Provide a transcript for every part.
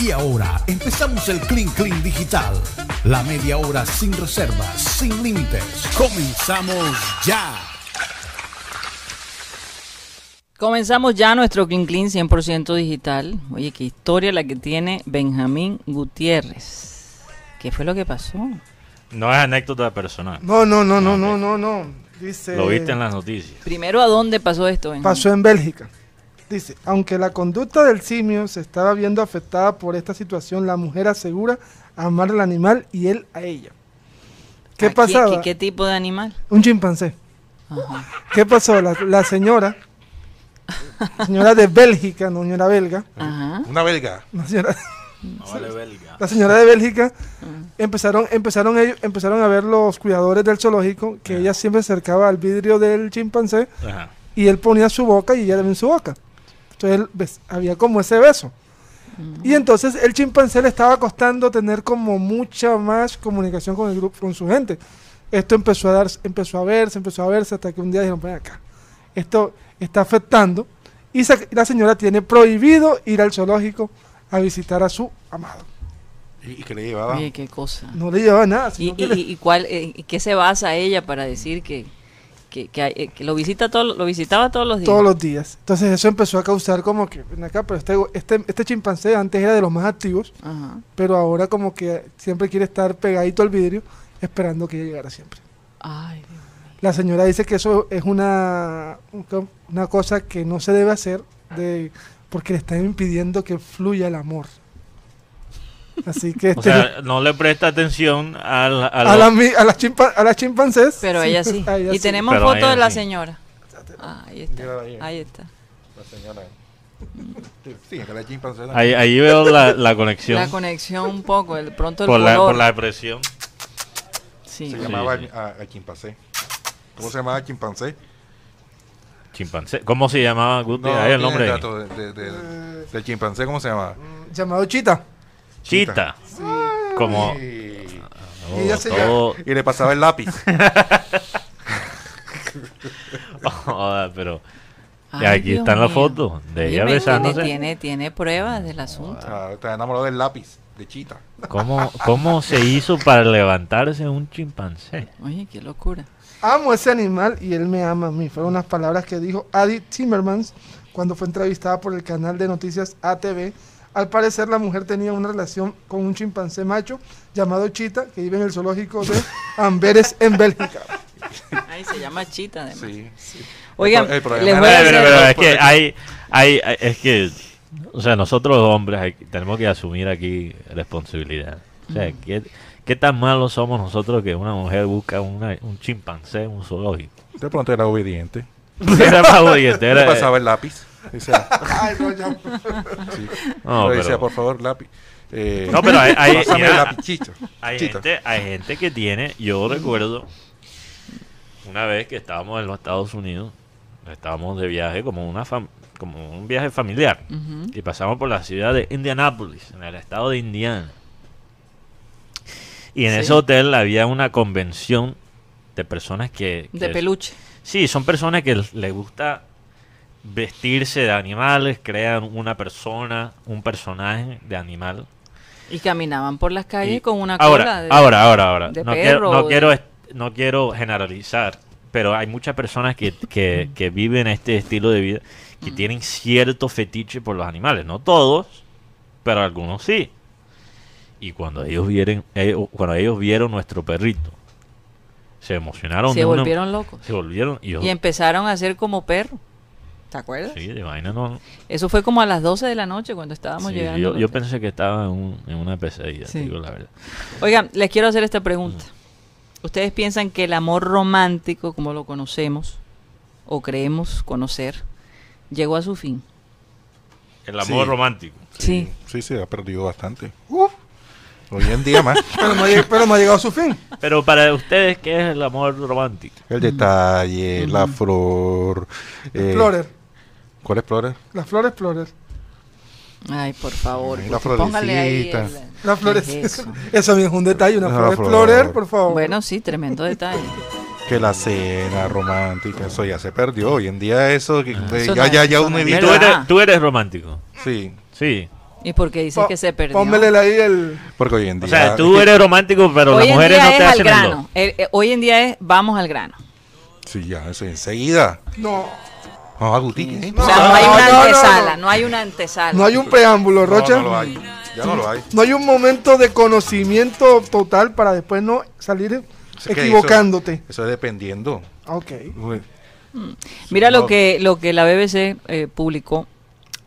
Y ahora empezamos el Clean Clean Digital. La media hora sin reservas, sin límites. Comenzamos ya. Comenzamos ya nuestro Clean Clean 100% digital. Oye, qué historia la que tiene Benjamín Gutiérrez. ¿Qué fue lo que pasó? No es anécdota personal. No, no, no, no, no, no, no. Dice. Lo viste en las noticias. Primero, ¿a dónde pasó esto? Benjamín? Pasó en Bélgica. Dice, aunque la conducta del simio se estaba viendo afectada por esta situación, la mujer asegura amar al animal y él a ella. ¿Qué ¿A pasaba? ¿Qué, qué tipo de animal? Un chimpancé. Ajá. ¿Qué pasó? La, la señora, señora de Bélgica, no señora belga, Ajá. Una belga. la señora, No vale belga. la señora de Bélgica empezaron, empezaron ellos, empezaron a ver los cuidadores del zoológico que ella siempre acercaba al vidrio del chimpancé Ajá. y él ponía su boca y ella también su boca. Entonces él bes- había como ese beso. Y entonces el chimpancé le estaba costando tener como mucha más comunicación con el grupo, con su gente. Esto empezó a dar, empezó a verse, empezó a verse hasta que un día dijeron, ven acá, esto está afectando. Y se- la señora tiene prohibido ir al zoológico a visitar a su amado. ¿Y, y qué le llevaba? Oye, qué cosa. No le llevaba nada. ¿Y, sino que y, le- y cuál, eh, y qué se basa ella para decir que, que, que, eh, que lo visita todo, lo visitaba todos los días? todos los días. Entonces eso empezó a causar como que, ven acá, pero este, este, este chimpancé antes era de los más activos. Ajá. pero ahora como que siempre quiere estar pegadito al vidrio esperando que ella llegara siempre. Ay, Dios. La señora dice que eso es una, una cosa que no se debe hacer de, porque le están impidiendo que fluya el amor. Así que O este, sea, no le presta atención a, la a las chimpa- a las chimpancés. Pero ella sí. a ella y sí. tenemos Pero foto de la sí. señora. Ah, ahí está. Ahí. Ahí está. La señora. Sí, que la chimpancé. ahí, ahí veo la, la conexión La conexión un poco, el pronto el por la, por la expresión. Sí. Se llamaba sí. a, a chimpancé. ¿Cómo se llamaba chimpancé? Chimpancé. ¿Cómo se llamaba Guti? No, Ahí el nombre. dato de, de- de- del chimpancé, ¿cómo se llamaba? Llamado Chita. Chita. Como Y, oh, Ella se todo- y le pasaba el lápiz. Joda, pero y Ay, aquí Dios están las fotos de ella Dime, besándose. Tiene, tiene, tiene pruebas del asunto. Ah, Está enamorado del lápiz, de chita. ¿Cómo, ¿Cómo se hizo para levantarse un chimpancé? Oye, qué locura. Amo ese animal y él me ama a mí. Fueron unas palabras que dijo Adi Timmermans cuando fue entrevistada por el canal de noticias ATV. Al parecer la mujer tenía una relación con un chimpancé macho llamado Chita que vive en el zoológico de Amberes en Bélgica. Ay, se llama Chita además. Sí. sí. Oigan, El pro- el les problema voy a Pero, hacer... pero, pero es que hay, hay, es que, o sea, nosotros los hombres hay- tenemos que asumir aquí responsabilidad. O sea, ¿qué, qué tan malos somos nosotros que una mujer busca una- un chimpancé en un zoológico? De pronto era obediente. Era más obediente, era- pasaba el lápiz. Decía, Ay, no, ya. sí. No, Le decía, pero- por favor, lápiz. Eh, No, pero hay- hay- mira, lápiz. Hay gente, hay gente que tiene, yo recuerdo una vez que estábamos en los Estados Unidos, estábamos de viaje como una fam- como un viaje familiar y pasamos por la ciudad de Indianapolis, en el estado de Indiana. Y en Sí. ese hotel había una convención de personas que, De peluche. Sí, son personas que les gusta vestirse de animales, crean una persona, un personaje de animal. Y caminaban por las calles Y con una ahora, cola de... ahora, ahora, ahora. de no perro quiero, no de- quiero, est- no quiero generalizar, pero hay muchas personas que, que, que viven este estilo de vida que tienen cierto fetiche por los animales. No todos, pero algunos sí. Y cuando ellos vieron, ellos- cuando ellos vieron nuestro perrito, se emocionaron. Se una- volvieron locos. se volvieron y yo, Y empezaron a ser como perro. ¿Te acuerdas? sí, de vaina no. Eso fue como a las 12 de la noche cuando estábamos sí, llegando. yo, pensé que estaba en, un- en una pesadilla, Sí. digo la verdad. Oigan, les quiero hacer esta pregunta. ¿Ustedes piensan que el amor romántico, como lo conocemos, o creemos conocer, llegó a su fin? El amor Sí. romántico. Sí. Sí, se ha perdido bastante. Uf. Hoy en día más. Pero no, ha lleg- pero no ha llegado a su fin. Pero para ustedes, ¿qué es el amor romántico? El detalle, la flor. eh, Explorer. ¿Cuál Explorer? La flor Explorer. Ay, por favor. Ay, la pues, póngale ahí el- La flor ¿qué es eso? Eso es un detalle, una Una flor flor. Por favor. Bueno, sí, tremendo detalle. Que la cena romántica, eso ya se perdió. Hoy en día eso, que- Ah. Eso ya, no- ya, ya uno no es ¿Y evita. tú eres, tú eres romántico? Sí, Sí. ¿Y por qué dices que se perdió? Pónmele ahí el... Porque hoy en O día. sea, tú eres romántico, pero hoy las mujeres no te hacen el. Eh, eh, hoy en día es vamos al grano. Sí, ya, eso enseguida. No, No, Aguti, ¿qué? O sea, no hay una no, no, antesala, no. no hay una antesala. no hay un preámbulo, Rocha. no lo hay. Ya no lo hay. No hay un momento de conocimiento total para después no salir equivocándote. Eso, eso es dependiendo. Ok. Uy, Mira No. lo que lo que la BBC eh, publicó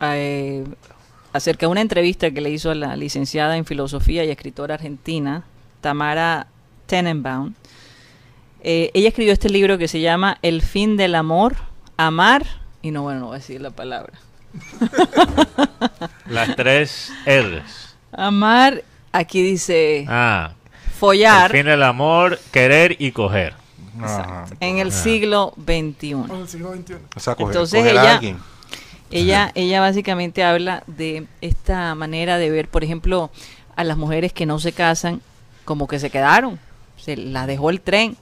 eh, acerca de una entrevista que le hizo a la licenciada en filosofía y escritora argentina Tamara Tenenbaum. Eh, ella escribió este libro que se llama El fin del amor, amar y no bueno no voy a decir la palabra. Las tres R's. Amar, aquí dice Ah, follar el fin del amor, querer y coger. ajá. en el Ah. siglo XXI. En el siglo XXI. O sea, coger, Entonces coger a ella- alguien. Ella, ella básicamente habla de esta manera de ver, por ejemplo, a las mujeres que no se casan como que se quedaron, se las dejó el tren.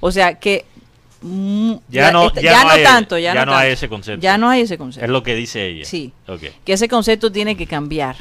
O sea que Ya no, ya no, hay, tanto, ya, no, hay tanto. ese concepto. Ya no hay ese concepto. Es lo que dice ella. Sí. Ok. Que ese concepto tiene que cambiar.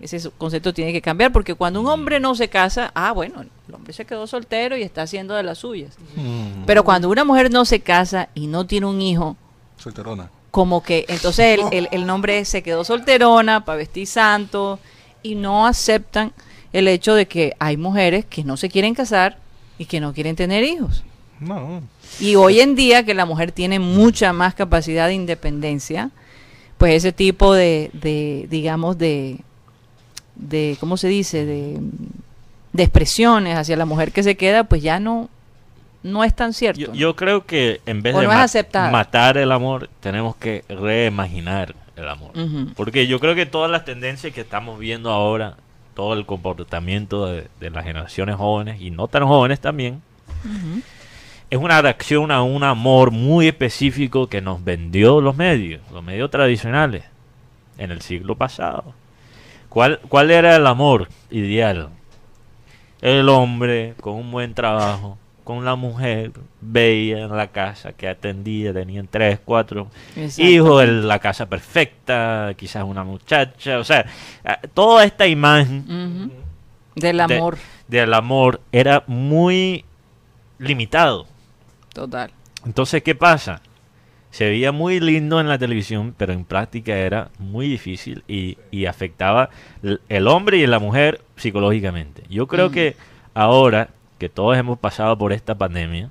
Ese concepto tiene que cambiar porque cuando un hombre no se casa, ah, bueno, el hombre se quedó soltero y está haciendo de las suyas. Mm, Pero cuando una mujer no se casa y no tiene un hijo, Solterona. como que entonces el, el, el nombre se quedó solterona para vestir santo y no aceptan el hecho de que hay mujeres que no se quieren casar y que no quieren tener hijos. No. Y hoy en día que la mujer tiene mucha más capacidad de independencia, pues ese tipo de, de digamos, de, de, ¿cómo se dice? De, de expresiones hacia la mujer que se queda, pues ya no, no es tan cierto. Yo, ¿no? yo creo que en vez O de no ma- matar el amor, tenemos que reimaginar el amor. Porque yo creo que todas las tendencias que estamos viendo ahora, todo el comportamiento de, de las generaciones jóvenes y no tan jóvenes también. Es una reacción a un amor muy específico que nos vendió los medios, los medios tradicionales, en el siglo pasado. ¿Cuál, cuál era el amor ideal? El hombre con un buen trabajo, con la mujer bella en la casa que atendía, tenían tres, cuatro hijos, el- la casa perfecta, quizás una muchacha, o sea, ah, toda esta imagen. Del de- amor, del amor era muy limitado. Total. Entonces, ¿qué pasa? Se veía muy lindo en la televisión, pero en práctica era muy difícil y, y afectaba el hombre y la mujer psicológicamente. Yo creo Mm. que ahora que todos hemos pasado por esta pandemia,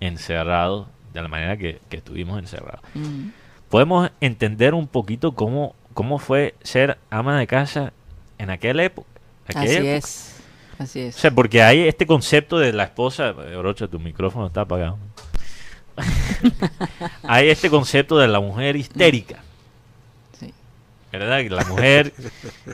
encerrados, de la manera que, que estuvimos encerrados, Ujú. podemos entender un poquito cómo, cómo fue ser ama de casa en aquella época. aquella Así época. es, así O es. sea, porque hay este concepto de la esposa. eh, Orocha, tu micrófono está apagado. hay este concepto de la mujer histérica. Sí. ¿Verdad? Que La mujer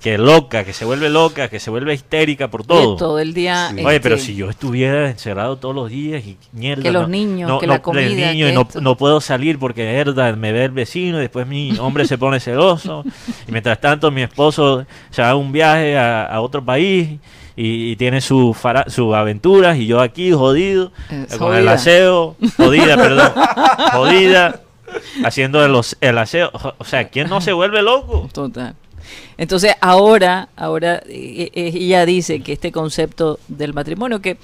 que loca, que se vuelve loca, que se vuelve histérica por todo. todo el día. Sí. Oye, pero este, si yo estuviera encerrado todos los días y mierda. Que los no- niños, no- que no- la comida, el niño, que y no, puedo salir porque mierda, me ve el vecino y después mi hombre se pone celoso. Y mientras tanto mi esposo se va a un viaje a, a otro país y, y tiene sus sus aventuras y yo aquí jodido Eh, eh, con el aseo, jodida, perdón, jodida, haciendo el, el aseo. O- sea, ¿quién no se vuelve loco? Total. Entonces ahora, ahora eh, ella dice que este concepto del matrimonio, que eh,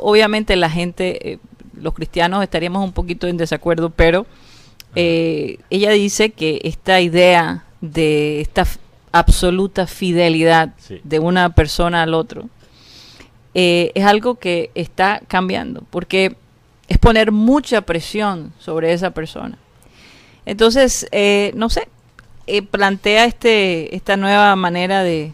obviamente la gente, eh, los cristianos estaríamos un poquito en desacuerdo, pero eh, ella dice que esta idea de esta absoluta fidelidad Sí. de una persona al otro eh, es algo que está cambiando, porque es poner mucha presión sobre esa persona. Entonces, eh, no sé, eh, plantea este esta nueva manera de,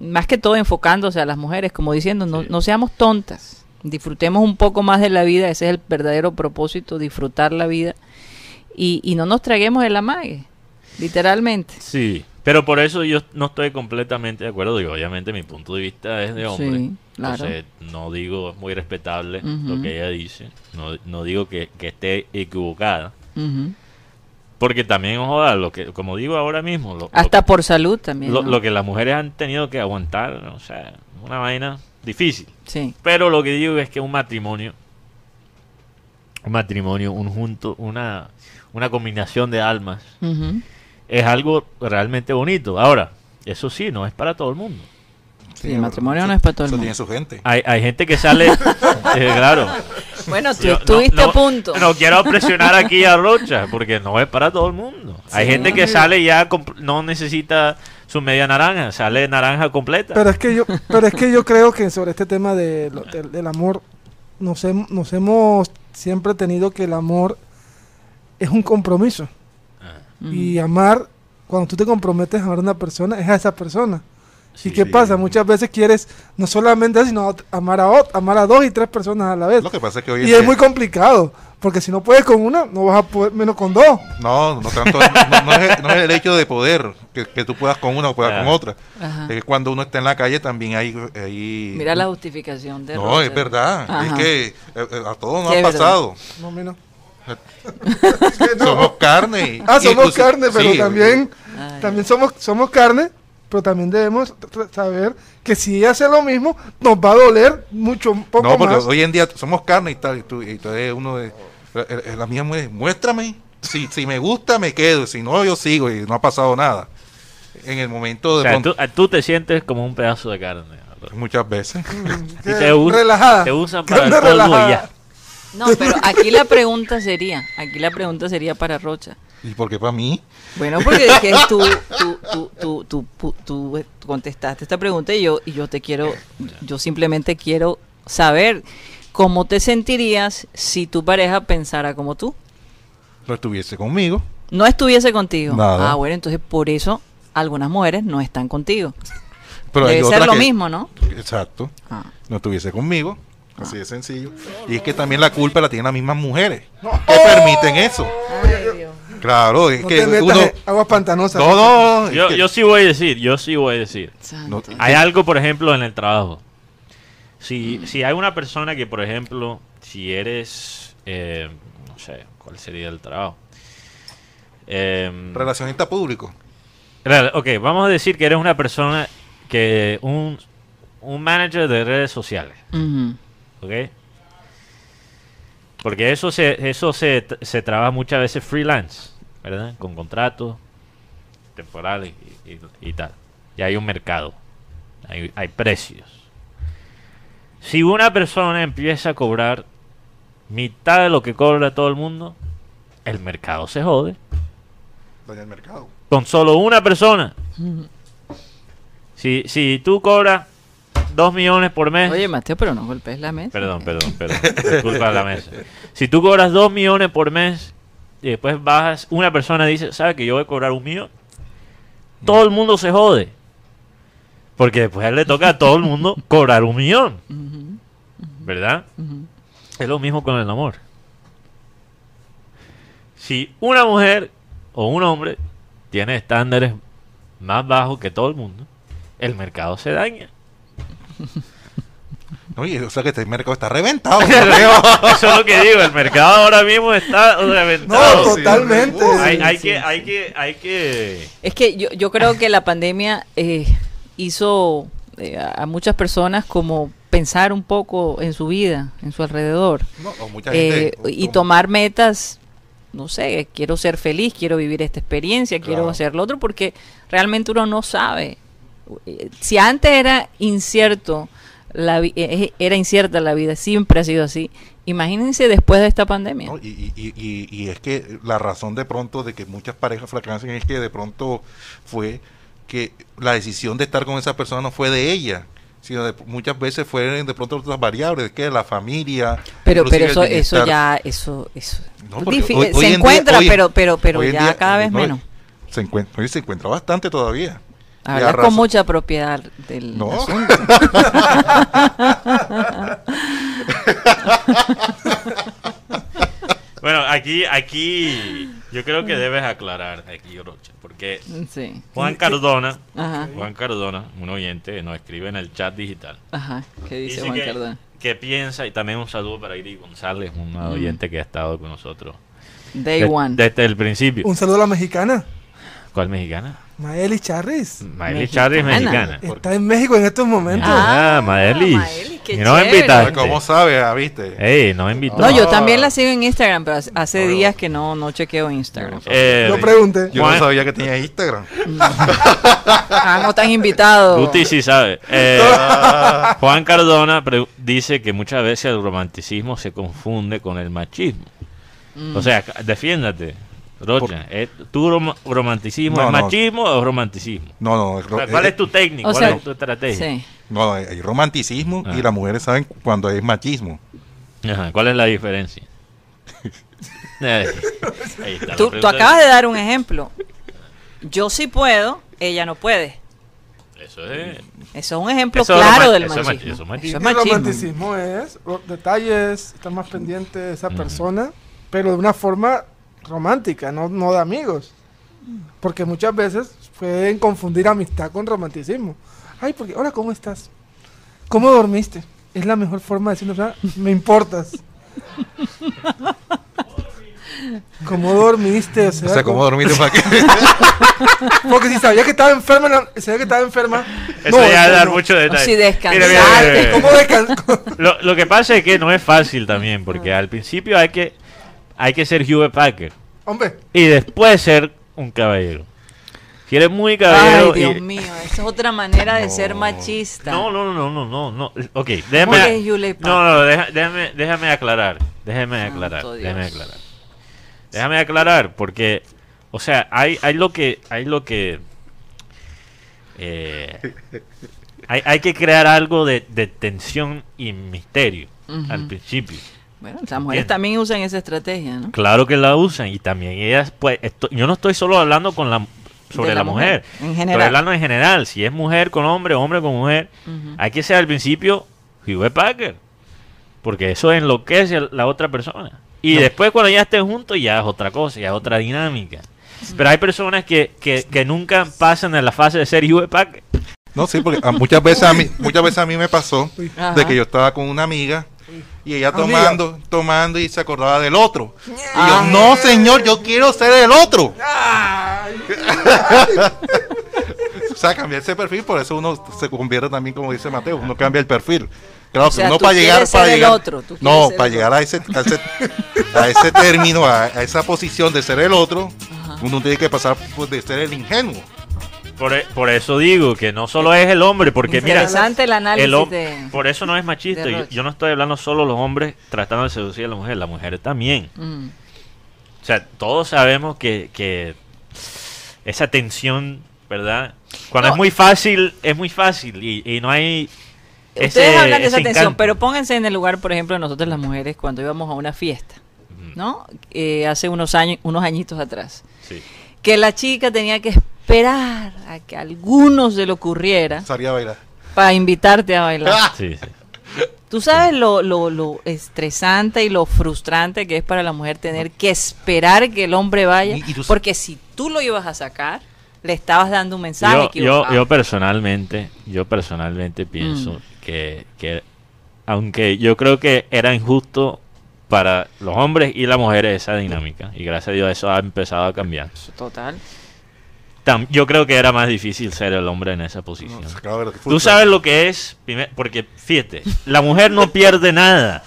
más que todo enfocándose a las mujeres, como diciendo, no, Sí. no seamos tontas, disfrutemos un poco más de la vida, ese es el verdadero propósito, disfrutar la vida, y, y no nos traguemos el amague, literalmente. Sí, pero por eso yo no estoy completamente de acuerdo. Digo, obviamente mi punto de vista es de hombre. Sí, claro. Entonces, no digo, es muy respetable lo que ella dice. No, no digo que, que esté equivocada. Porque también, joda, lo que, como digo ahora mismo, lo, Hasta por salud también. lo, ¿no? lo que las mujeres han tenido que aguantar, o sea, una vaina difícil. Sí. Pero lo que digo es que un matrimonio, un matrimonio, un junto, una, una combinación de almas. Es algo realmente bonito. Ahora, eso sí, no es para todo el mundo. Sí, el matrimonio no es para todo el Eso mundo. tiene su gente. Hay, hay gente que sale, eh, claro. Bueno, tú Yo no- estuviste no- a punto. No quiero presionar aquí a Rocha, porque no es para todo el mundo. Hay gente que sale ya, no necesita su media naranja, sale naranja completa. Pero es que yo, pero es que yo creo que sobre este tema de lo- del, del amor, nos, hem- nos hemos siempre tenido que el amor es un compromiso. Y amar, cuando tú te comprometes a amar a una persona, es a esa persona. Sí, ¿Y qué sí. pasa? Muchas veces quieres no solamente eso, sino amar a, amar a dos y tres personas a la vez. Lo que pasa es que hoy Y es día- muy complicado, porque si no puedes con una, no vas a poder menos con dos. No, no tanto. no, no es, no es el hecho de poder, que, que tú puedas con una o puedas con otra. Ajá. Es que cuando uno está en la calle también hay... hay Mira la justificación de No, Roger. es verdad. Ajá. Es que eh, eh, a todos nos ha pasado. No, menos. Somos carne. y- Ah, somos incluso- carne, pero sí, también, Ay. también somos, somos carne, pero también debemos saber que si ella hace lo mismo, nos va a doler mucho, No, porque más. hoy en día somos carne y tal. Y tú, y tú eres uno de. La mía mujer, muéstrame. Si, si me gusta, me quedo. Si no, yo sigo y no ha pasado nada. En el momento O de sea, pronto- tú, tú te sientes como un pedazo de carne. Muchas veces. Y te relajada. te usan para el polvo y relajada. ya. No, pero aquí la pregunta sería, aquí la pregunta sería para Rocha. ¿Y por qué para mí? Bueno, porque es que tú, tú, tú, tú, tú, pu- tú, contestaste esta pregunta y yo, y yo te quiero, yo simplemente quiero saber cómo te sentirías si tu pareja pensara como tú. No estuviese conmigo. No estuviese contigo. Nada. Ah, bueno, entonces por eso algunas mujeres no están contigo. Pero Debe ser lo que- mismo, ¿no? Exacto. Ah. No estuviese conmigo. Así de sencillo. Y es que también la culpa la tienen las mismas mujeres. Que permiten eso. Claro, es No que metas uno. aguas pantanosas. No, no. es Yo, que- yo sí voy a decir, yo sí voy a decir. Santo. Hay algo, por ejemplo, en el trabajo. Si, si hay una persona que, por ejemplo, si eres, eh, no sé, ¿cuál sería el trabajo? Em, Relacionista público. Ok, vamos a decir que eres una persona que un, un manager de redes sociales, Ujú. ¿Ok? Porque eso se eso se, se trabaja muchas veces freelance, ¿verdad? Con contratos temporales y, y- y tal. Y hay un mercado, hay, hay precios. Si una persona empieza a cobrar mitad de lo que cobra todo el mundo, el mercado se jode. Daña el mercado. con solo una persona. Si, si tú cobras dos millones por mes, Oye, Mateo, pero no golpes la mesa. perdón, perdón, perdón, disculpa la mesa. Si tú cobras dos millones por mes y después bajas, una persona dice, ¿sabe que yo voy a cobrar un millón? Todo el mundo se jode. Porque después le toca a todo el mundo cobrar un millón, ¿verdad? Es lo mismo con el amor. Si una mujer o un hombre tiene estándares más bajos que todo el mundo, el mercado se daña. Oye, o sea que este mercado está reventado. Eso es lo que digo, el mercado ahora mismo está No, reventado. totalmente. hay, Sí, hay sí. que, hay que, hay que. Es que yo, yo creo que la pandemia eh, hizo eh, a muchas personas como pensar un poco en su vida, en su alrededor. No, o mucha Eh, gente, y tomar metas, no sé, quiero ser feliz, quiero vivir esta experiencia, quiero Claro. hacer lo otro, porque realmente uno no sabe. Si antes era incierto, la vi- eh, era incierta la vida, siempre ha sido así. Imagínense después de esta pandemia. ¿no? Y, y- y- y- y es que la razón de pronto de que muchas parejas fracasan es que de pronto fue que la decisión de estar con esa persona no fue de ella, sino de, muchas veces fueron de pronto otras variables, que la familia. Pero, pero eso, eso ya, eso, eso. No, hoy- hoy se en día- encuentra, hoy- pero, pero, pero hoy ya día- cada vez no, menos. Se encuentra, oye, se encuentra bastante todavía. Hablas con mucha propiedad del No. asunto. Bueno, aquí, aquí, yo creo que debes aclarar aquí, Rocha, porque Sí. Juan Cardona, Ajá. Juan Cardona, un oyente, nos escribe en el chat digital. Ajá. ¿Qué dice, Dice Juan que, Cardona? que piensa, y también un saludo para Iri González, un Mm. oyente que ha estado con nosotros Day de- one. desde el principio. Un saludo a la mexicana, ¿Cuál mexicana? Maeli Charris. Maeli Charri es Mexicana. Está en México en estos momentos. Ah. Maelis, qué Y no me invitaste. ¿Cómo sabes? ah, ¿Viste? Ey, no me invitó. No, yo Ah. también la sigo en Instagram, pero hace- Pero- días que no, no chequeo Instagram. Eh, Yo pregunté. Yo Juan- no sabía que tenía Instagram. Ah, no están invitados. Guti sí sabe. Eh, Juan Cardona dice que muchas veces el romanticismo se confunde con el machismo. Mm. O sea, defiéndate, Rocha. ¿eh, ¿Tu rom- romanticismo No, es no. machismo o romanticismo? No, no. O sea, ¿Cuál es tu técnica? O ¿Cuál sea, es tu estrategia? Sí. No, hay romanticismo Ah. y las mujeres saben cuando es machismo. Ajá, ¿Cuál es la diferencia? La Tú, tú acabas de dar un ejemplo. Yo sí puedo, ella no puede. Eso es. Eso es un ejemplo Eso claro del eso machismo. machi- eso es machismo. Y Eso es el romanticismo es ro- detalles, estar más pendiente de esa Mm. persona, pero de una forma romántica, no, no de amigos. Porque muchas veces pueden confundir amistad con romanticismo. Ay, porque, hola, ¿cómo estás? ¿Cómo dormiste? Es la mejor forma de decir, o sea, me importas. ¿Cómo dormiste? O sea, O sea, ¿cómo dormiste para qué? Porque si sabía que estaba enferma, la- sabía que estaba enferma. Eso no, ya no, dar no. mucho detalle. Sí, Mira, descansar. mira, mira, mira. ¿Cómo descan- Lo, lo que pasa es que no es fácil también, porque al principio hay que, hay que ser Hugh Packer Hombre, y después ser un caballero. Si eres muy Ay, caballero y- Dios mío, esa es otra manera de No. ser machista. No, no, no, no, no, no. Ok, ¿Cómo déjame. Hewlett No, no, deja- déjame, déjame aclarar. Déjame Santo aclarar. Dios. Déjame aclarar. Déjame aclarar, porque, o sea, hay, hay lo que, hay lo que, eh, hay, hay que crear algo de, de tensión y misterio al principio. Bueno, las mujeres Bien. también usan esa estrategia, ¿no? Claro que la usan y también ellas, pues, esto- yo no estoy solo hablando con la sobre De la, la mujer, mujer, en estoy general. hablando en general. Si es mujer con hombre, hombre con mujer, hay que ser al principio Hugh Packer, porque eso enloquece a la otra persona. Y después cuando ya estén juntos ya es otra cosa, ya es otra dinámica. Pero hay personas que, que, que nunca pasan a la fase de ser Hugh Packer. No, sí, porque muchas veces a mí, muchas veces a mí me pasó Ajá. de que yo estaba con una amiga y ella Amiga. tomando, tomando y se acordaba del otro. Y Ah. yo, no, señor, yo quiero ser el otro. O sea, cambiar ese perfil, por eso uno se convierte también, como dice Mateo, uno cambia el perfil. Claro, O sea, que uno tú para llegar, para ser el llegar, otro, tú quieres no, ser para el llegar a ese, a ese, a ese término, a, a esa posición de ser el otro, Ajá. uno tiene que pasar pues, de ser el ingenuo. Por, e- por eso digo que no solo es el hombre, porque mira, Interesante el análisis el hom- de... por eso no es machista. Yo, no estoy hablando solo de los hombres tratando de seducir a la mujer, la mujer también. Mm. O sea, todos sabemos que, que esa tensión, ¿verdad? Cuando No. es muy fácil, es muy fácil y, y no hay... Ustedes ese- hablan de esa tensión, pero pónganse en el lugar, por ejemplo, de nosotros las mujeres cuando íbamos a una fiesta, ¿no? Eh, hace unos años, unos añitos atrás. Sí. Que la chica tenía que esperar a que a alguno se le ocurriera Salía a bailar. para invitarte a bailar. Sí, sí. Tú sabes lo, lo, lo estresante y lo frustrante que es para la mujer tener que esperar que el hombre vaya, Y- y tú- porque si tú lo ibas a sacar, le estabas dando un mensaje Yo, yo personalmente, yo personalmente pienso Mm. que, que aunque yo creo que era injusto para los hombres y las mujeres esa dinámica y gracias a Dios eso ha empezado a cambiar. Total. Tam- yo creo que era más difícil ser el hombre en esa posición. No, Tú sabes lo que es, primer- porque fíjate, la mujer no pierde nada.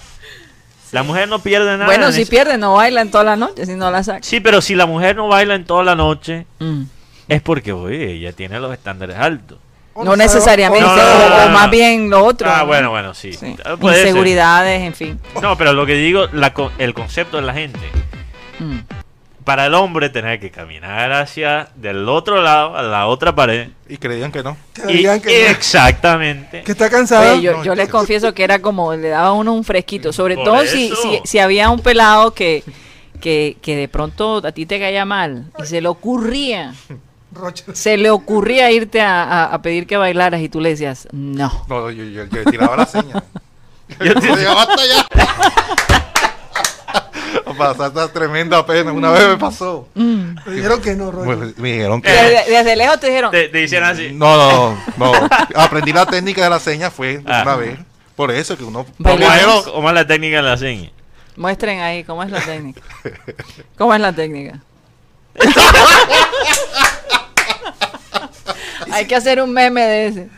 La mujer no pierde nada. Bueno, en si ese- pierde, no bailan toda la noche, si no la saca. Sí, pero si la mujer no baila en toda la noche, Mm. es porque, oye, ella tiene los estándares altos. No necesariamente, No, o, no, no, no, o no. más bien lo otro. Ah, ¿no? bueno, bueno, sí. Sí. Ah, ser. Inseguridades, en fin. No, pero lo que digo, la el concepto de la gente. Mm. Para el hombre tener que caminar hacia del otro lado, a la otra pared. Y creían que no. Y, que, no, exactamente. que está cansada. Oye, yo, No, yo les confieso que era como le daba a uno un fresquito, sobre Por todo si, si, si había un pelado que, que, que de pronto a ti te caía mal y se le ocurría, Rocha. se le ocurría irte a, a- a pedir que bailaras y tú le decías, no. No, yo, yo, yo tiraba la seña. Yo Yo te- decía, esta tremenda pena. Una vez me pasó. Mm. Me dijeron que no. Pues, me dijeron que. Desde, desde lejos te dijeron, Te, te dicen así. No, no, no. Aprendí la técnica de la seña fue Ah. una vez. Por eso que uno. ¿Cómo es, Primero, cómo es la técnica de la seña? muestren ahí cómo es la técnica. ¿Cómo es la técnica? Hay que hacer un meme de ese.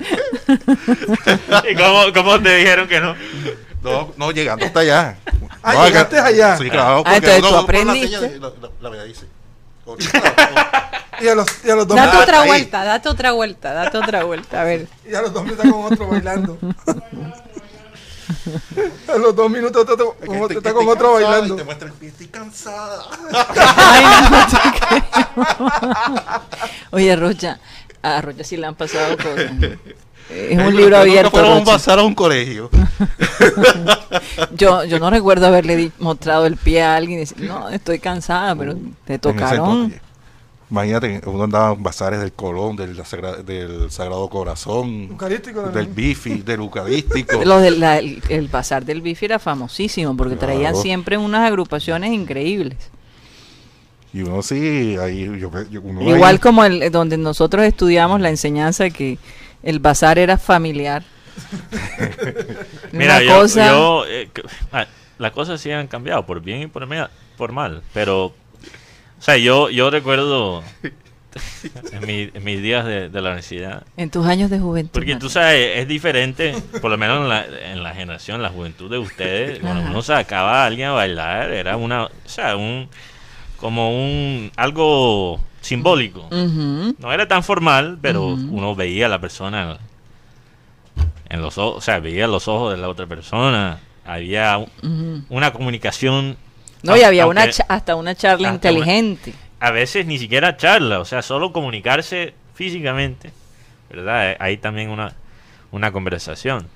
¿Y cómo, cómo te dijeron que no? No, no, llegando hasta allá. Ah, No, llegaste allá. Sí, claro. Ah, entonces uno tú la aprendiste. señal y La, la, la verdad dice. Y a los, y a los dos Date otra ahí. vuelta, date otra vuelta, date otra vuelta. A ver. Y a los dos minutos está con otro bailando. a los dos minutos está, con Es que otro- estoy- está con otro bailando. Y te muestra el pie, estoy cansada. Ay, no te creo. Oye, Rocha, a Rocha sí le han pasado cosas. Es un libro abierto. fueron a un bazar a un colegio. Yo, yo no recuerdo haberle mostrado el pie a alguien y decir, no, estoy cansada, pero te En ese tocaron. entonces, Imagínate, uno andaba en bazares del Colón, del, Sagra- del Sagrado Corazón, Eucarístico del. Bifi, del Eucarístico. Los de la- el, el bazar del bifi era famosísimo porque traían siempre unas agrupaciones increíbles. Y uno sí, ahí yo, yo- uno Igual ahí- como el donde nosotros estudiamos la enseñanza que el bazar era familiar. Mira, yo, cosa- yo, eh, ah, las cosas sí han cambiado, por bien y por, mea- por mal, pero, o sea, yo, yo recuerdo en, mi- en mis días de, de la universidad, en tus años de juventud. porque tú sabes, es diferente, por lo menos en la, en la generación, la juventud de ustedes, cuando Ajá. uno sacaba a alguien a bailar, era una, o sea, un, como un, algo simbólico. No era tan formal, pero uno veía a la persona en los ojos, o sea, veía los ojos de la otra persona. Había una comunicación. No, y había una aunque hasta una charla hasta una- inteligente. A veces ni siquiera charla, o sea, solo comunicarse físicamente, ¿verdad? Eh, Hay también una, una conversación.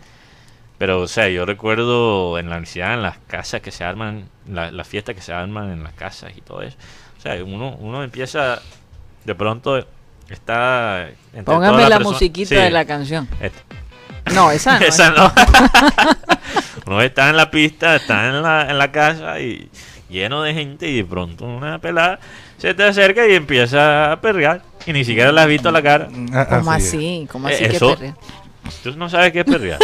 Pero, o sea, yo recuerdo en la universidad, en las casas que se arman, la- las fiestas que se arman en las casas y todo eso. O sea, uno, uno empieza, de pronto, está... Póngame la musiquita Sí, de la canción. No, esa no. esa no. Uno está en la pista, está en la, en la casa y lleno de gente y de pronto una pelada se te acerca y empieza a perrear y ni siquiera la has visto la cara. Ah, ¿Cómo así? ¿Cómo Eh, así que eso- perrea? Tú no sabes qué es perrear.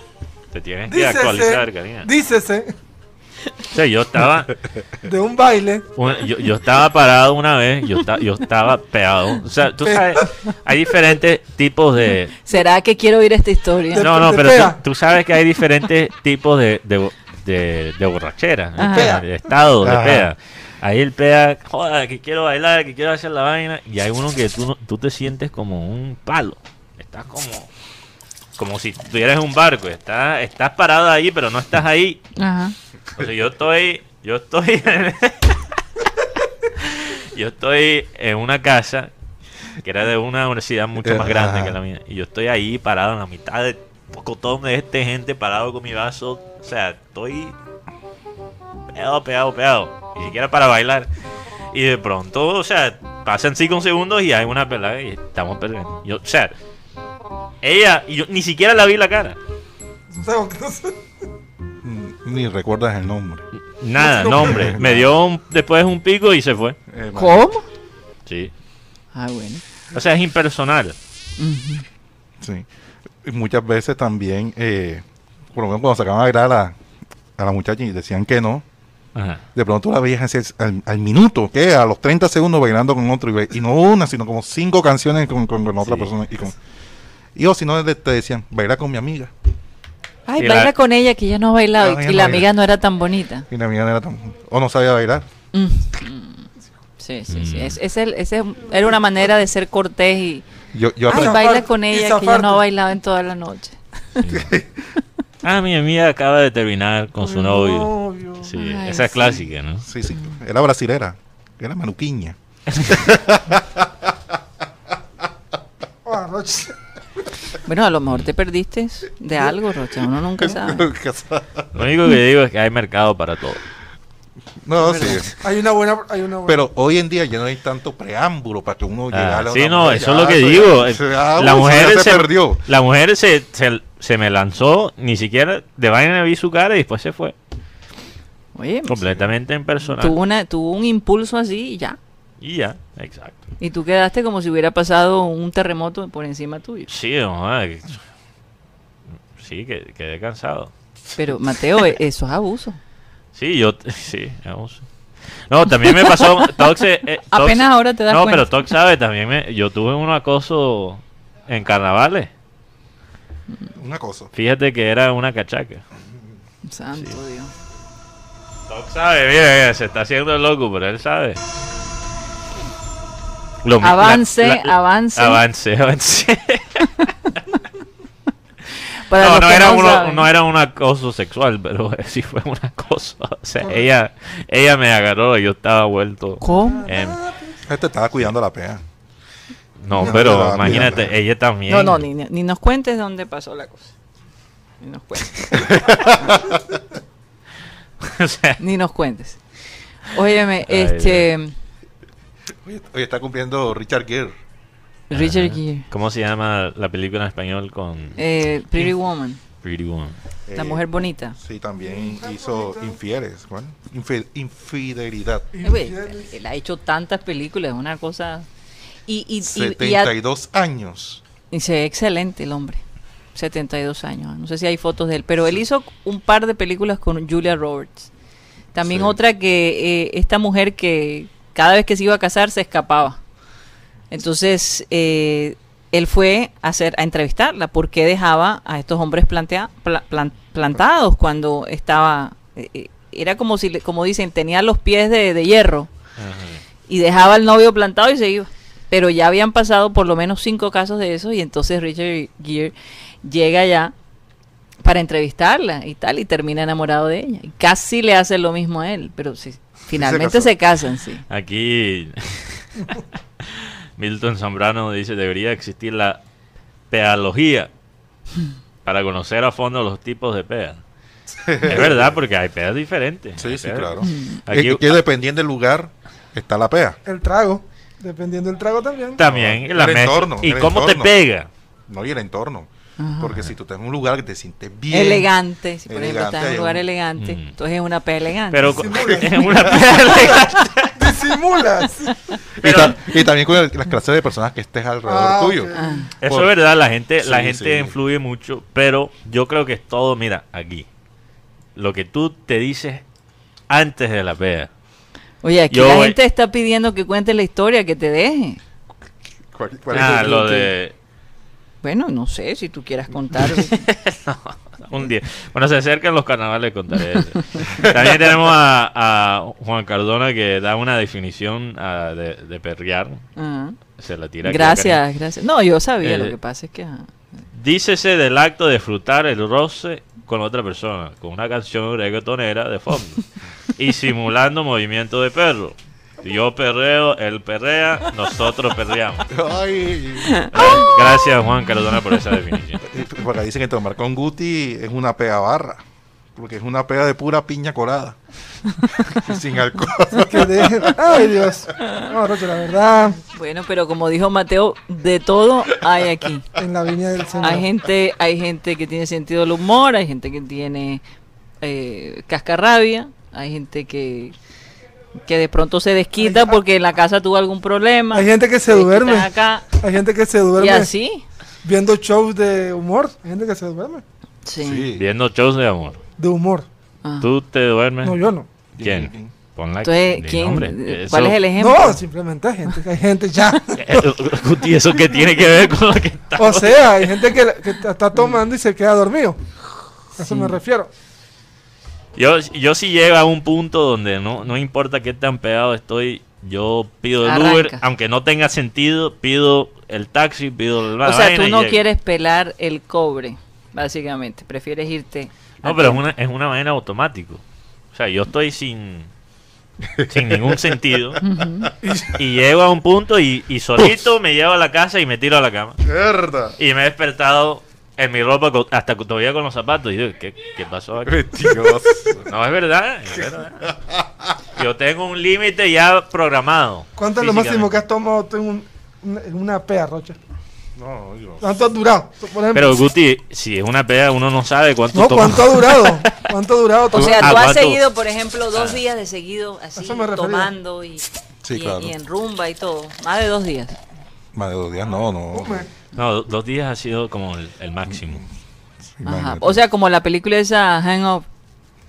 te tienes que actualizar, Karina. Dícese, dícese O sea, yo estaba, de un baile. un- yo, yo estaba parado una vez, yo, esta- yo estaba pegado. O sea, tú sabes, hay diferentes tipos de, ¿Será que quiero oír esta historia? De- No, no, pero tú, tú sabes que hay diferentes tipos de, de, de, de borrachera, de estado, de peda. Ahí el peda, joda, que quiero bailar, que quiero hacer la vaina. Y hay uno que tú, no- tú te sientes como un palo. Estás como como si estuvieras en un barco. Estás, estás parado ahí, pero no estás ahí. Ajá. Entonces yo estoy, yo estoy, yo estoy en una casa que era de una universidad mucho más grande que la mía. Y yo estoy ahí parado en la mitad de pocotón de este gente parado con mi vaso. O sea, estoy pegado, pegado, pegado. Ni siquiera para bailar. Y de pronto, o sea, pasan cinco segundos y hay una pelada y estamos perdiendo. Yo, o sea, ella, y yo ni siquiera la vi la cara. Ni recuerdas el nombre. Nada, No, nombre. Me dio un- después un pico y se fue. Eh, ¿Cómo? Sí. Ah, bueno. O sea, es impersonal. Ujú. Sí. Y muchas veces también, eh, por lo menos cuando sacaban a bailar a la, a la muchacha y decían que no, Ajá. de pronto la veías así al, al minuto, que a los 30 segundos bailando con otro, y, ba- y no una, sino como cinco canciones con, con- con otra Sí. persona. Y, con, y o si no, le- te decían, baila con mi amiga. Ay, Y baila la- con ella que ella no ha bailado No, y la amiga no era tan bonita. Y la amiga no era tan, o no sabía bailar. Mm. Sí, sí, sí. Es, es el- ese era una manera de ser cortés y... Yo, yo Ay, baila con ella que ella no ha bailado en toda la noche. Ah, mi amiga acaba de terminar con su novio. novio. Sí, Ay, esa es sí. clásica, ¿no? sí, sí, era brasilera, era manuquiña. Ah, Roche. Bueno, a lo mejor te perdiste de algo, Rocha. Uno nunca sabe. Lo único que digo es que hay mercado para todo. no, sí. Hay una buena, hay una buena. Pero hoy en día ya no hay tanto preámbulo para que uno llegue Ah, a la sí, no, mujer, eso ya, es lo que digo. ya- ah, la uy, mujer se, se, perdió. La mujer se, se, se me lanzó, ni siquiera de vaina vi su cara y después se fue. Oye, Completamente impersonal. tuvo, una, tuvo un impulso así y ya. Y ya, exacto. Y tú quedaste como si hubiera pasado un terremoto por encima tuyo. Sí, no, ay, sí, que, quedé cansado. Pero, Mateo, eso es abuso. Sí, yo, sí, vamos. No, también me pasó, Tox, eh, eh, Tox- Apenas ahora te das No, cuenta. pero Tox sabe, también me, yo tuve un acoso en carnavales. un acoso. Fíjate que era una cachaca. Santo Dios. Doc sabe, mira, mira, se está haciendo loco, pero él sabe. Lo Avance, avance. Avance, avance. Para no, no era, no uno- no era un acoso sexual, pero sí fue un acoso. O sea, ella, ella me agarró y yo estaba vuelto. ¿Cómo? em, Este estaba cuidando la pea. no, No, pero imagínate, ella también. No, no, ni, ni nos cuentes dónde pasó la cosa. Ni nos cuentes. O sea, ni nos cuentes. Óyeme, Ay, este. Hoy, hoy está cumpliendo Richard Gere. Richard Gere. ¿Cómo se llama la película en español con Eh, Pretty Woman. Pretty Woman? La Eh, mujer bonita. Sí, también hizo Infieles. Infi- infidelidad. Eh, Él ha hecho tantas películas, es una cosa. Y, y, y- y ha- 72 años. y se ve excelente el hombre. 72 años. No sé si hay fotos de él. Pero él hizo un par de películas con Julia Roberts. También Sí. otra que eh, esta mujer que cada vez que se iba a casar se escapaba. Entonces eh, él fue a, hacer, a entrevistarla. ¿Por qué dejaba a estos hombres plantea, pla- plan- plantados cuando estaba... eh, eh, era como si, como dicen, tenía los pies de, de hierro y dejaba al novio plantado y se iba. Pero ya habían pasado por lo menos cinco casos de eso y entonces Richard Gere llega ya para entrevistarla y tal y termina enamorado de ella. Y casi le hace lo mismo a él, pero sí, finalmente casó. se, casan, sí. Aquí Milton Zambrano dice debería existir la pealogía para conocer a fondo los tipos de pea. es verdad, porque hay peas diferentes. Sí, sí, peas- claro. Aquí- Es que dependiendo del lugar, está la pea. El trago. Dependiendo del trago también. También No, la el entorno, ¿Y el cómo entorno. te pega? No, y el entorno. Ajá. Porque si tú estás en un lugar que te sientes bien. elegante, si por ejemplo Elegante, estás en un lugar un- elegante, Mm. entonces es una pea elegante. Pero es una pea elegante. ¡Disimulas! Y, Pero- ta- y también con el- las clases de personas que estés alrededor Ah, tuyo. Ah, Eso Por- es verdad, la gente, la gente sí. influye mucho, pero yo creo que es todo, mira, aquí. Lo que tú te dices antes de la pea. Oye, aquí Yo la voy- gente está pidiendo que cuentes la historia, que te deje. ¿Cuál- cuál es Ah, el- lo de Bueno, no sé, si tú quieras contar. un día. Bueno, se acercan los carnavales, contaré eso. También tenemos a, a Juan Cardona que da una definición ah, de, de perrear. Ajá. Se la tira. Gracias, gracias. No, yo sabía, Eh, lo que pasa es que... ajá. Dícese del acto de disfrutar el roce con otra persona, con una canción reggaetonera de fondo y simulando movimiento de perro. Yo perreo, él perrea, nosotros perreamos. Ay, Gracias Juan Cardona por esa definición. por acá dicen que tomar con Guti es una pea barra. Porque es una pea de pura piña colada. Sin alcohol. ¡Ay, Dios! No, Rocha, la verdad, Bueno, pero como dijo Mateo, de todo hay aquí. en la viña del Señor. Hay gente, hay gente que tiene sentido del humor, hay gente que tiene eh, cascarrabia, hay gente que que de pronto se desquita porque en la casa tuvo algún problema. Hay gente que se duerme. acá Hay gente que se y duerme así. viendo shows de humor. Hay gente que se duerme. Sí. Sí. Viendo shows de amor. De humor. Ah. ¿Tú te duermes? No, yo no. ¿Quién? Ponla Entonces, ¿quién? ¿Cuál es el ejemplo? No, simplemente hay gente, que hay gente ya. Guti, ¿eso qué tiene que ver con lo que está? O sea, hay gente que, que está tomando y se queda dormido. A eso Sí. me refiero. Yo, yo sí llego a un punto donde no, no importa qué tan pegado estoy, yo pido el Arranca. Uber, aunque no tenga sentido, pido el taxi, pido el o sea, tú no quieres pelar el cobre, básicamente. Prefieres irte. a No, pero es una, es una vaina automático. O sea, yo estoy sin, sin ningún sentido y llego a un punto y, y solito me llevo a la casa y me tiro a la cama. Mierda. Y me he despertado en mi ropa con- hasta todavía con los zapatos. Y digo, ¿qué, qué pasó aquí? No, es verdad, es verdad. Yo tengo un límite ya programado. ¿Cuánto es lo máximo que has tomado tú en, un- una- en una pea, Rocha? No, yo. ¿Cuánto has durado? Tú, Por ejemplo, Pero Guti, si es una peda, uno no sabe cuánto no, toma. ¿cuánto ha durado? ¿Cuánto ha durado? O sea, Ah, tú has ¿cuánto? seguido, por ejemplo, dos días de seguido, así, tomando y, Sí, y- claro. y en rumba y todo. Más de dos días. Más de dos días, no, no. Hombre, No, do- dos días ha sido como el, el máximo. Ajá. O sea, como la película esa Hangover.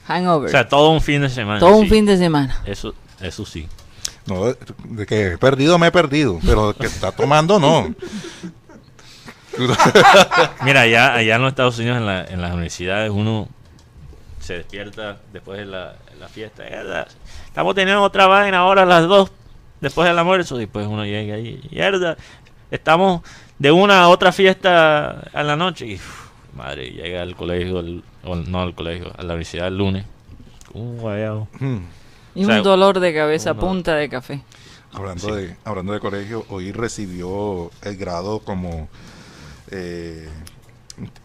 Hangover. O sea, todo un fin de semana. todo un fin de semana. Eso, eso sí. No, de, que he perdido, me he perdido. Pero que está tomando, no. Mira, allá, allá en los Estados Unidos, en, la- en las universidades, uno se despierta después de la, la fiesta. "Mierda, Estamos teniendo otra vaina ahora a las dos, después del almuerzo. Y después uno llega ahí. Mierda, estamos de una a otra fiesta a la noche. Y, uf, madre, llega al colegio, el- o no al colegio, a la universidad el lunes. Un guayabo. Hmm. Y O sea, un dolor de cabeza, uno- punta de café. Hablando, de, hablando de colegio, hoy recibió el grado como eh,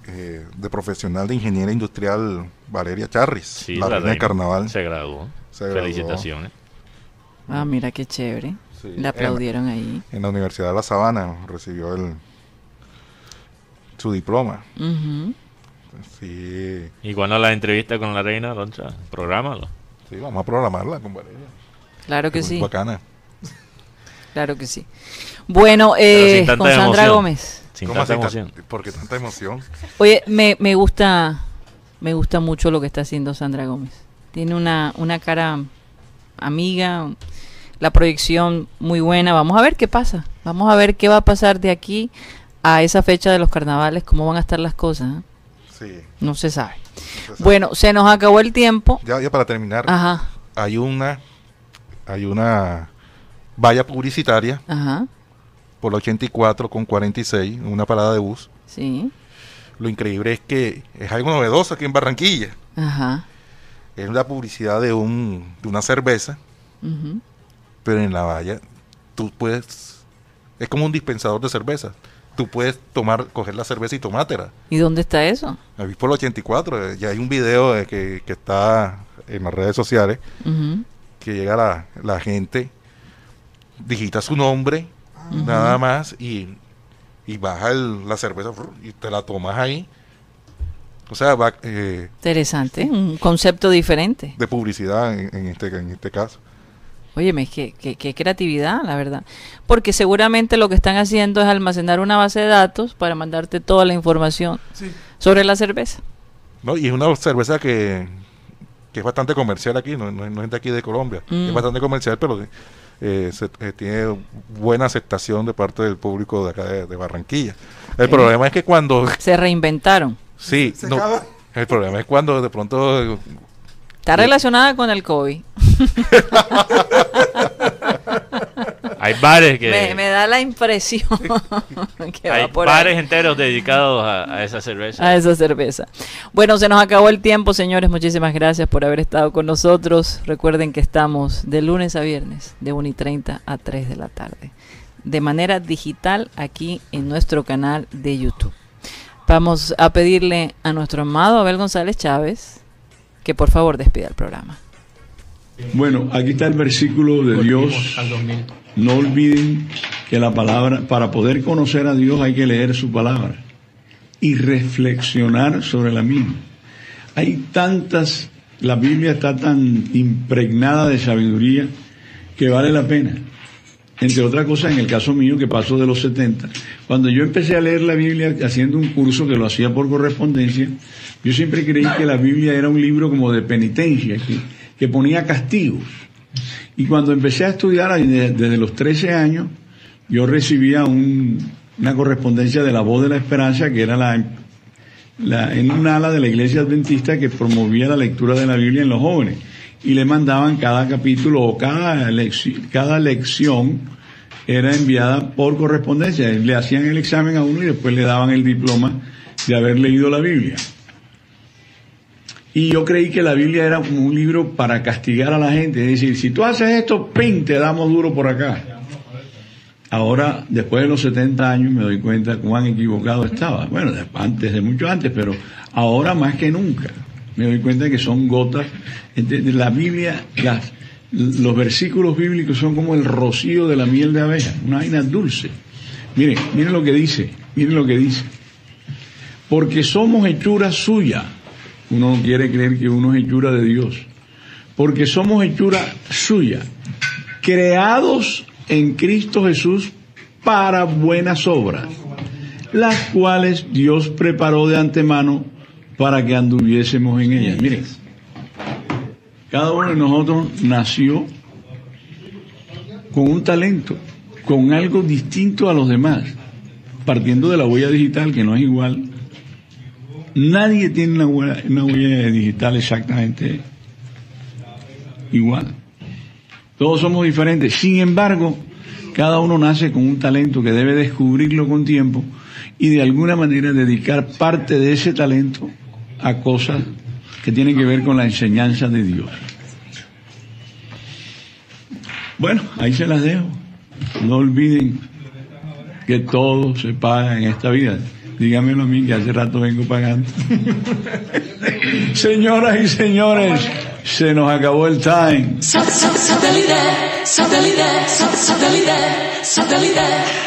eh, de profesional de ingeniería industrial Valeria Charris, Sí, la, reina del reina carnaval. Se graduó. Se graduó. Felicitaciones. Ah, mira qué chévere. Sí. Le aplaudieron ahí. En la Universidad de La Sabana recibió el su diploma. Ujú. Sí, Y cuando la entrevista con la reina, Roncha, prográmalo. sí, vamos a programarla con Valeria. Claro que sí, Bacana. claro que sí. Bueno, eh, con Sandra emoción. Gómez. Sin ¿Cómo tanta emoción. ¿Por qué tanta emoción? Oye, me, me gusta me gusta mucho lo que está haciendo Sandra Gómez. Tiene una, una cara amiga, la proyección muy buena. Vamos a ver qué pasa. Vamos a ver qué va a pasar de aquí a esa fecha de los carnavales, cómo van a estar las cosas. ¿eh? Sí. No se sabe. Bueno, se nos acabó el tiempo. ya, ya para terminar, Ajá, hay una hay una valla publicitaria ajá, por la 84 con 46, en una parada de bus. sí, Lo increíble es que es algo novedoso aquí en Barranquilla. ajá. Es la publicidad de, un, de una cerveza, ujú. Pero en la valla tú puedes... Es como un dispensador de cerveza. Tú puedes tomar, coger la cerveza y tomátela. ¿Y dónde está eso? Ahí por la 84, eh, ya hay un video eh, que, que está en las redes sociales, que llega la, la gente, digita su nombre, nada más, y, y baja el- la cerveza y te la tomas ahí. O sea, va, eh, Interesante, un concepto diferente. de publicidad en, en este, en este caso. Óyeme, qué, qué, qué creatividad, la verdad. Porque seguramente lo que están haciendo es almacenar una base de datos para mandarte toda la información Sí. sobre la cerveza. ¿no? Y es una cerveza que, que es bastante comercial aquí, no, no- no es de aquí de Colombia. Mm. Es bastante comercial, pero eh, se- eh, tiene buena aceptación de parte del público de acá de, de Barranquilla. El problema es que cuando... Se reinventaron. Sí, Se no, acaba. el problema es cuando de pronto Está relacionada con el COVID. Hay bares que... Me, me da la impresión que hay va por bares ahí. enteros dedicados a, a esa cerveza. a esa cerveza. Bueno, se nos acabó el tiempo, señores. Muchísimas gracias por haber estado con nosotros. Recuerden que estamos de lunes a viernes, de 1 y 30 a 3 de la tarde, de manera digital aquí en nuestro canal de YouTube. Vamos a pedirle a nuestro amado Abel González Chávez que por favor despida el programa. Bueno, aquí está el versículo de Dios. No olviden que la palabra, para poder conocer a Dios hay que leer su palabra y reflexionar sobre la misma. Hay tantas, la Biblia está tan impregnada de sabiduría que vale la pena. Entre otras cosas, en el caso mío, que pasó de los 70, cuando yo empecé a leer la Biblia haciendo un curso que lo hacía por correspondencia, yo siempre creí que la Biblia era un libro como de penitencia, que, que ponía castigos. Y cuando empecé a estudiar desde los 13 años, yo recibía un- una correspondencia de la voz de la esperanza, que era la, la- en un ala de la iglesia adventista que promovía la lectura de la Biblia en los jóvenes. Y le mandaban cada capítulo o cada, lecci- cada lección era enviada por correspondencia. Le hacían el examen a uno y después le daban el diploma de haber leído la Biblia. Y yo creí que la Biblia era como un libro para castigar a la gente. Es decir, si tú haces esto, ¡pin! te damos duro por acá. Ahora, después de los 70 años, me doy cuenta cuán equivocado estaba. Bueno, antes de mucho antes, pero ahora más que nunca. Me doy cuenta que son gotas. La Biblia, los versículos bíblicos son como el rocío de la miel de abeja, una vaina dulce. Miren, miren lo que dice, miren lo que dice. Porque somos hechura suya. Uno no quiere creer que uno es hechura de Dios. Porque somos hechura suya. Creados en Cristo Jesús para buenas obras, las cuales Dios preparó de antemano para que anduviésemos en ellas. Miren, cada uno de nosotros nació con un talento, con algo distinto a los demás. partiendo de la huella digital, que no es igual, nadie tiene una huella, digital exactamente igual. Todos somos diferentes. Sin embargo, cada uno nace con un talento que debe descubrirlo con tiempo y de alguna manera dedicar parte de ese talento a cosas que tienen que ver con la enseñanza de Dios. Bueno, ahí se las dejo. No olviden que todo se paga en esta vida. Dígamelo a mí que hace rato vengo pagando. Señoras y señores, se nos acabó el time. Satellite, satellite, satellite, satellite.